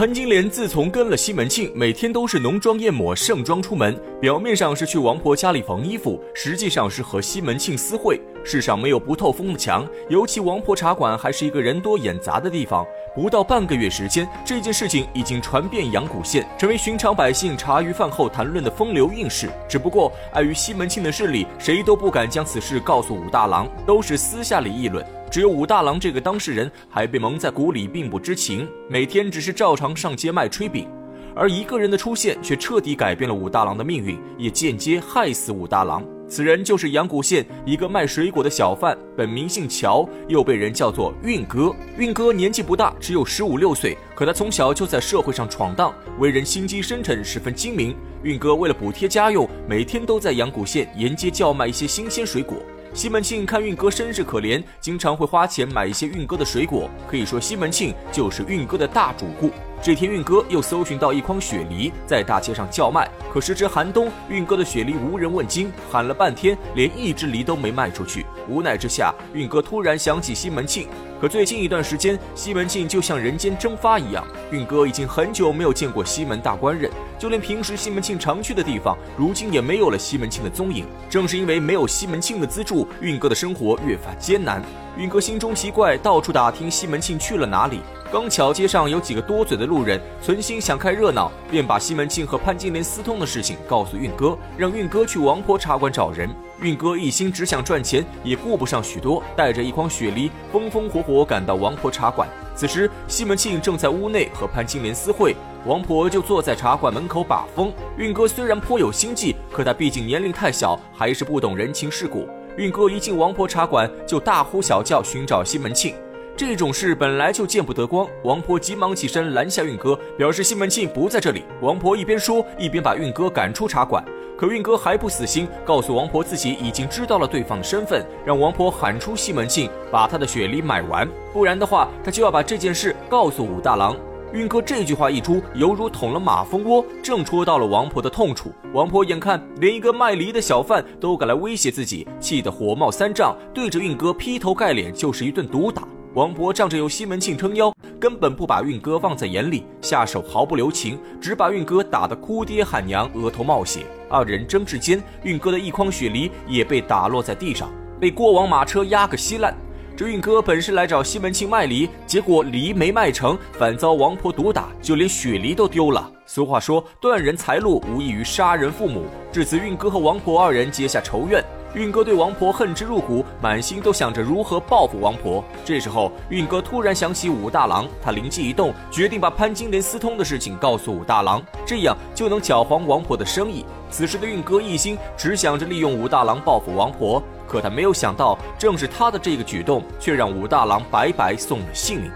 潘金莲自从跟了西门庆，每天都是浓妆艳抹、盛装出门，表面上是去王婆家里缝衣服，实际上是和西门庆私会。世上没有不透风的墙，尤其王婆茶馆还是一个人多眼杂的地方。不到半个月时间，这件事情已经传遍阳谷县，成为寻常百姓茶余饭后谈论的风流韵事。只不过碍于西门庆的势力，谁都不敢将此事告诉武大郎，都是私下里议论。只有武大郎这个当事人还被蒙在鼓里，并不知情，每天只是照常上街卖炊饼。而一个人的出现，却彻底改变了武大郎的命运，也间接害死武大郎。此人就是阳谷县一个卖水果的小贩，本名姓乔，又被人叫做运哥。运哥年纪不大，只有十五六岁，可他从小就在社会上闯荡，为人心机深沉，十分精明。运哥为了补贴家用，每天都在阳谷县沿街叫卖一些新鲜水果。西门庆看运哥身世可怜，经常会花钱买一些运哥的水果。可以说，西门庆就是运哥的大主顾。这天，运哥又搜寻到一筐雪梨在大街上叫卖，可时值寒冬，运哥的雪梨无人问津，喊了半天，连一只梨都没卖出去。无奈之下，运哥突然想起西门庆。可最近一段时间，西门庆就像人间蒸发一样，运哥已经很久没有见过西门大官人，就连平时西门庆常去的地方，如今也没有了西门庆的踪影。正是因为没有西门庆的资助，运哥的生活越发艰难。运哥心中奇怪，到处打听西门庆去了哪里。刚巧街上有几个多嘴的路人，存心想看热闹，便把西门庆和潘金莲私通的事情告诉运哥，让运哥去王婆茶馆找人。运哥一心只想赚钱，也顾不上许多，带着一筐雪梨，风风火火赶到王婆茶馆。此时，西门庆正在屋内和潘金莲私会，王婆就坐在茶馆门口把风。运哥虽然颇有心计，可他毕竟年龄太小，还是不懂人情世故。运哥一进王婆茶馆，就大呼小叫寻找西门庆。这种事本来就见不得光，王婆急忙起身拦下运哥，表示西门庆不在这里。王婆一边说，一边把运哥赶出茶馆。可运哥还不死心，告诉王婆自己已经知道了对方的身份，让王婆喊出西门庆，把他的雪梨买完，不然的话，他就要把这件事告诉武大郎。运哥这句话一出，犹如捅了马蜂窝，正戳到了王婆的痛处。王婆眼看连一个卖梨的小贩都敢来威胁自己，气得火冒三丈，对着运哥劈头盖脸就是一顿毒打。王婆仗着有西门庆撑腰，根本不把运哥放在眼里，下手毫不留情，只把运哥打得哭爹喊娘，额头冒血。二人争执间，运哥的一筐雪梨也被打落在地上，被过往马车压个稀烂。这运哥本是来找西门庆卖梨，结果梨没卖成，反遭王婆毒打，就连雪梨都丢了。俗话说，断人财路无异于杀人父母。至此，运哥和王婆二人结下仇怨。运哥对王婆恨之入骨，满心都想着如何报复王婆。这时候，运哥突然想起武大郎，他灵机一动，决定把潘金莲私通的事情告诉武大郎，这样就能搅黄王婆的生意。此时的运哥一心只想着利用武大郎报复王婆，可他没有想到，正是他的这个举动，却让武大郎白白送了性命。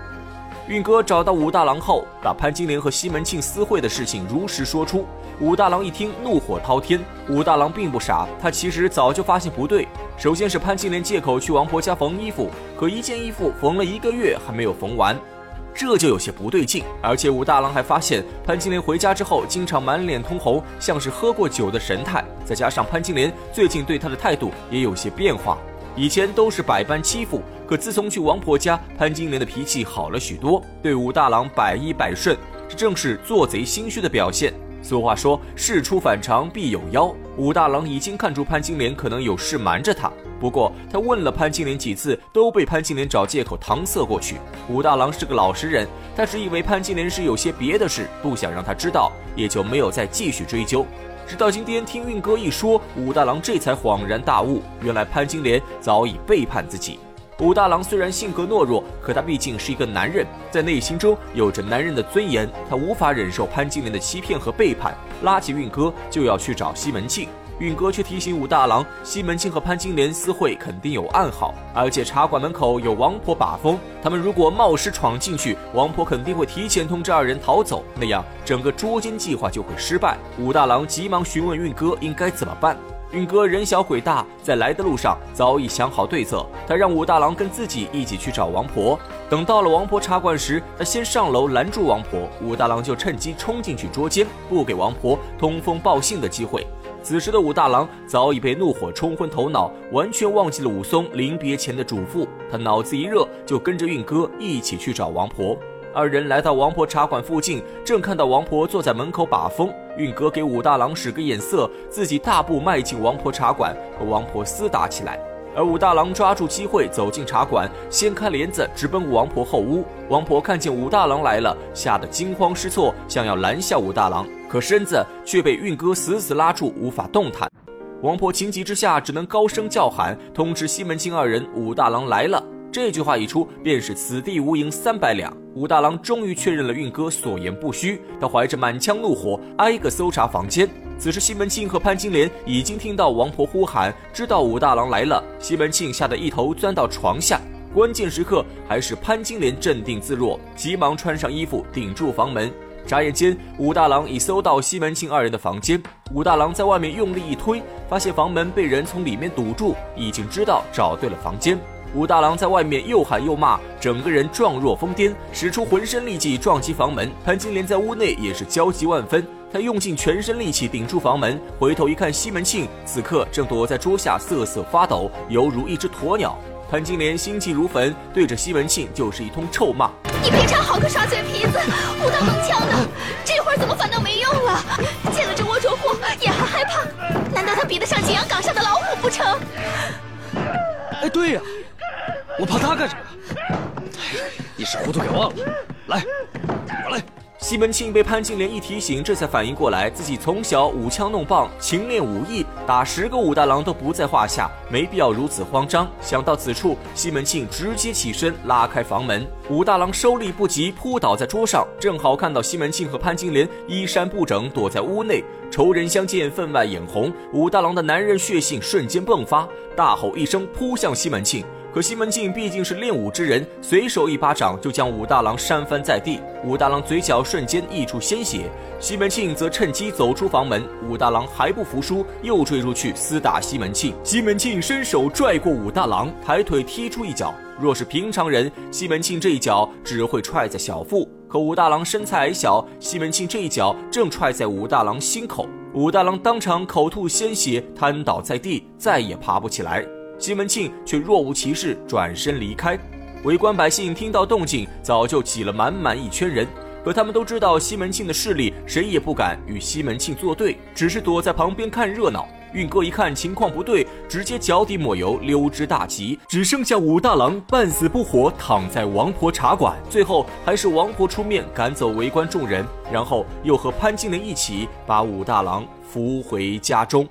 运哥找到武大郎后，把潘金莲和西门庆私会的事情如实说出。武大郎一听，怒火滔天。武大郎并不傻，他其实早就发现不对。首先是潘金莲借口去王婆家缝衣服，可一件衣服缝了一个月还没有缝完，这就有些不对劲。而且武大郎还发现潘金莲回家之后，经常满脸通红，像是喝过酒的神态。再加上潘金莲最近对他的态度也有些变化。以前都是百般欺负，可自从去王婆家，潘金莲的脾气好了许多，对武大郎百依百顺，这正是做贼心虚的表现。俗话说，事出反常必有妖。武大郎已经看出潘金莲可能有事瞒着他，不过他问了潘金莲几次，都被潘金莲找借口搪塞过去。武大郎是个老实人，他只以为潘金莲是有些别的事，不想让他知道，也就没有再继续追究。直到今天听运哥一说，武大郎这才恍然大悟，原来潘金莲早已背叛自己。武大郎虽然性格懦弱，可他毕竟是一个男人，在内心中有着男人的尊严，他无法忍受潘金莲的欺骗和背叛，拉起运哥就要去找西门庆。运哥却提醒武大郎，西门庆和潘金莲私会肯定有暗号，而且茶馆门口有王婆把风，他们如果冒失闯进去，王婆肯定会提前通知二人逃走，那样整个捉奸计划就会失败。武大郎急忙询问运哥应该怎么办。运哥人小鬼大，在来的路上早已想好对策，他让武大郎跟自己一起去找王婆。等到了王婆茶馆时，他先上楼拦住王婆，武大郎就趁机冲进去捉奸，不给王婆通风报信的机会。此时的武大郎早已被怒火冲昏头脑，完全忘记了武松临别前的嘱咐。他脑子一热，就跟着运哥一起去找王婆。二人来到王婆茶馆附近，正看到王婆坐在门口把风。运哥给武大郎使个眼色，自己大步迈进王婆茶馆，和王婆厮打起来。而武大郎抓住机会走进茶馆，掀开帘子直奔王婆后屋。王婆看见武大郎来了，吓得惊慌失措，想要拦下武大郎，可身子却被运哥死死拉住，无法动弹。王婆情急之下，只能高声叫喊，通知西门庆二人武大郎来了。这句话一出，便是此地无银三百两。武大郎终于确认了运哥所言不虚，他怀着满腔怒火，挨个搜查房间。此时，西门庆和潘金莲已经听到王婆呼喊，知道武大郎来了。西门庆吓得一头钻到床下。关键时刻，还是潘金莲镇定自若，急忙穿上衣服顶住房门。眨眼间，武大郎已搜到西门庆二人的房间。武大郎在外面用力一推，发现房门被人从里面堵住，已经知道找对了房间。武大郎在外面又喊又骂，整个人状若疯癫，使出浑身力气撞击房门。潘金莲在屋内也是焦急万分。他用尽全身力气顶住房门，回头一看，西门庆此刻正躲在桌下瑟瑟发抖，犹如一只鸵鸟。潘金莲心急如焚，对着西门庆就是一通臭骂：“你平常好个耍嘴皮子，舞刀弄枪的，这会儿怎么反倒没用了？见了这龌龊货也还害怕？难道他比得上景阳冈上的老虎不成？”哎，对呀，我怕他干什么？哎，一时糊涂给忘了。来，我来。西门庆被潘金莲一提醒，这才反应过来，自己从小舞枪弄棒，勤练武艺，打十个武大郎都不在话下，没必要如此慌张。想到此处，西门庆直接起身拉开房门，武大郎收力不及，扑倒在桌上，正好看到西门庆和潘金莲衣衫不整躲在屋内，仇人相见，分外眼红。武大郎的男人血性瞬间迸发，大吼一声，扑向西门庆。可西门庆毕竟是练武之人，随手一巴掌就将武大郎扇翻在地。武大郎嘴角瞬间溢出鲜血，西门庆则趁机走出房门。武大郎还不服输，又追出去厮打西门庆。西门庆伸手拽过武大郎，抬腿踢出一脚。若是平常人，西门庆这一脚只会踹在小腹；可武大郎身材矮小，西门庆这一脚正踹在武大郎心口。武大郎当场口吐鲜血，瘫倒在地，再也爬不起来。西门庆却若无其事，转身离开。围观百姓听到动静，早就挤了满满一圈人。可他们都知道西门庆的势力，谁也不敢与西门庆作对，只是躲在旁边看热闹。运哥一看情况不对，直接脚底抹油溜之大吉，只剩下武大郎半死不活躺在王婆茶馆。最后还是王婆出面赶走围观众人，然后又和潘金莲一起把武大郎扶回家中。